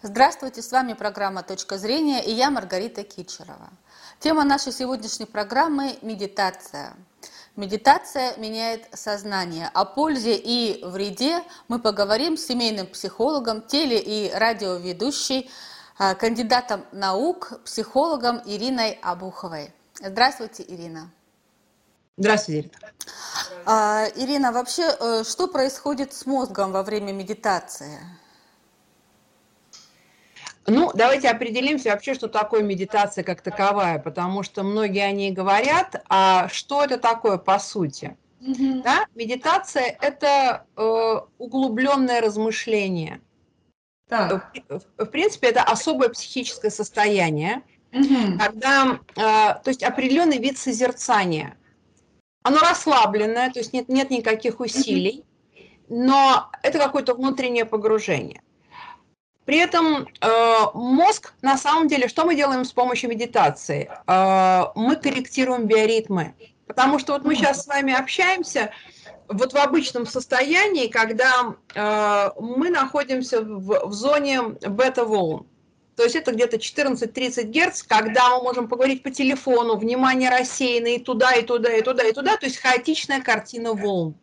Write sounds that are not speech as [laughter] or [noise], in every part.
Здравствуйте, с вами программа «Точка зрения» и я Маргарита Кичерова. Тема нашей сегодняшней программы – медитация. Медитация меняет сознание. О пользе и вреде мы поговорим с семейным психологом, теле- и радиоведущей, а, кандидатом наук, психологом Ириной Абуховой. Здравствуйте, Ирина. Здравствуйте, Ирина. А, Ирина, вообще, э, что происходит с мозгом во время медитации? Ну, давайте определимся вообще, что такое медитация как таковая, потому что многие о ней говорят, а что это такое по сути? Mm-hmm. Да? Медитация – это э, углубленное размышление. Так. В, в принципе, это особое психическое состояние, mm-hmm. когда, э, то есть определенный вид созерцания. Оно расслабленное, то есть нет, нет никаких усилий, mm-hmm. но это какое-то внутреннее погружение. При этом э, мозг, на самом деле, что мы делаем с помощью медитации? Э, мы корректируем биоритмы. Потому что вот мы сейчас с вами общаемся вот в обычном состоянии, когда э, мы находимся в, в зоне бета-волн. То есть это где-то 14-30 Гц, когда мы можем поговорить по телефону, внимание рассеяно и туда, и туда, и туда, и туда, то есть хаотичная картина волн.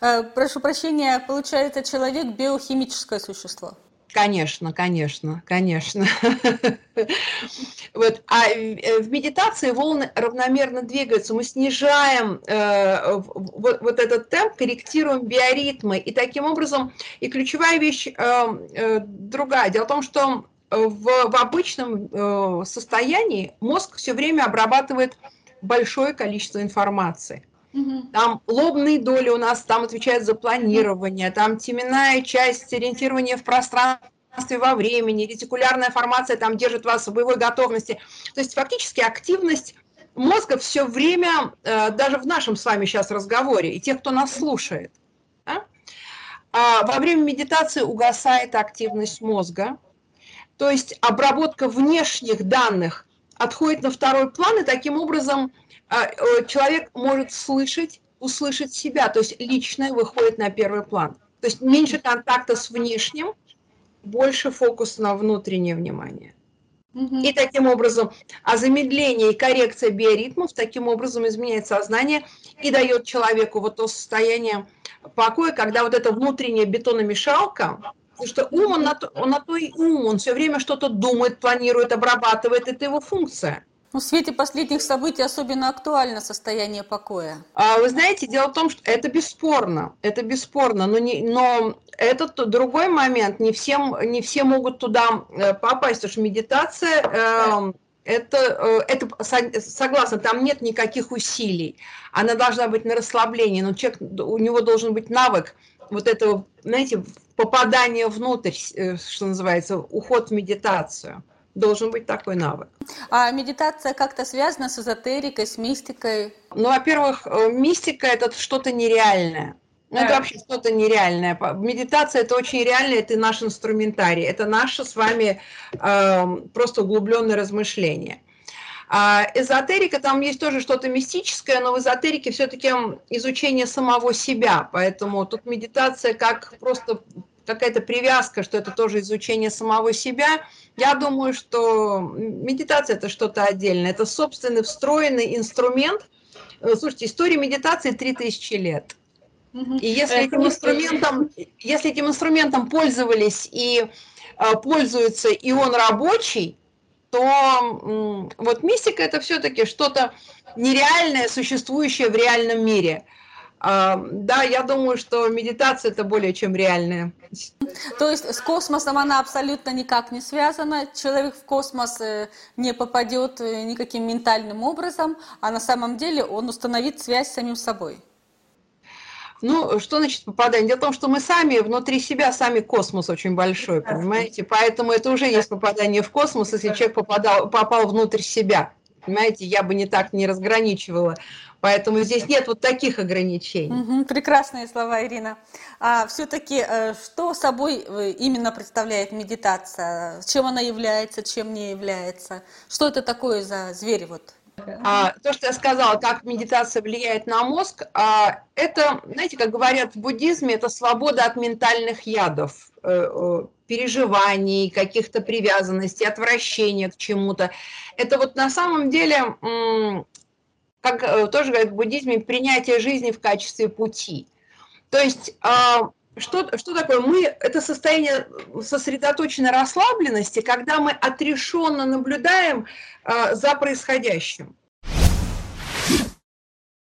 Э, прошу прощения, получается, человек биохимическое существо? Конечно, конечно, конечно. [laughs] Вот. А в медитации волны равномерно двигаются. Мы снижаем э, вот, этот темп, корректируем биоритмы. И таким образом, и ключевая вещь э, э, другая. Дело в том, что в, в обычном э, состоянии мозг все время обрабатывает большое количество информации. Там лобные доли у нас там отвечают за планирование, там теменная часть ориентирования в пространстве во времени, ретикулярная формация там держит вас в боевой готовности. То есть фактически активность мозга все время, э, даже в нашем с вами сейчас разговоре, и тех, кто нас слушает, да? а во время медитации угасает активность мозга, то есть обработка внешних данных отходит на второй план, и таким образом а, э, человек может слышать, услышать себя, то есть личное выходит на первый план. То есть меньше контакта с внешним, больше фокус на внутреннее внимание. И таким образом, а замедление и коррекция биоритмов таким образом изменяет сознание и дает человеку вот то состояние покоя, когда вот эта внутренняя бетономешалка, потому что ум, он на то, он на то и ум, он все время что-то думает, планирует, обрабатывает, это его функция. Ну, в свете последних событий особенно актуально состояние покоя. А, вы знаете, дело в том, что это бесспорно, это бесспорно, но, не, но этот другой момент, не, всем, не все могут туда э, попасть, потому что медитация, э, это, э, это согласна, там нет никаких усилий, она должна быть на расслаблении, но человек, у него должен быть навык вот этого, знаете, попадания внутрь, э, что называется, уход в медитацию должен быть такой навык. А медитация как-то связана с эзотерикой, с мистикой? Ну, во-первых, э, мистика – это что-то нереальное. Ну, это вообще что-то нереальное. Медитация – это очень реально, это наш инструментарий, это наше с вами э, просто углубленное размышление. А эзотерика, там есть тоже что-то мистическое, но в эзотерике все-таки изучение самого себя, поэтому тут медитация как просто какая-то привязка, что это тоже изучение самого себя, я думаю, что медитация это что-то отдельное. Это собственный встроенный инструмент. Э, слушайте, история медитации 3000 лет. И если этим инструментом, если этим инструментом пользовались и э, пользуются, и он рабочий, то вот мистика это все-таки что-то нереальное, существующее в реальном мире – да, я думаю, что медитация это более чем реальная. То есть с космосом она абсолютно никак не связана. Человек в космос э, не попадет э, никаким ментальным образом, а на самом деле он установит связь с самим собой. Ну, что значит попадание? Дело в том, что мы сами, внутри себя, сами космос очень большой, понимаете? Поэтому это уже есть попадание в космос, если человек попадал, попал внутрь себя. Понимаете, я бы не так не разграничивала. Поэтому здесь нет вот таких ограничений. Угу, прекрасные слова, Ирина. А все-таки э, что собой э, именно представляет медитация? Чем она является, чем не является? Что это такое за зверь? Вот? А, то, что я сказала, как медитация влияет на мозг, а, это, знаете, как говорят в буддизме, это свобода от ментальных ядов, э, переживаний, каких-то привязанностей, отвращения к чему-то. Это вот на самом деле, как э, тоже говорят в буддизме, принятие жизни в качестве пути. То есть а, что, что такое? Мы, это состояние сосредоточенной расслабленности, когда мы отрешенно наблюдаем э, за происходящим.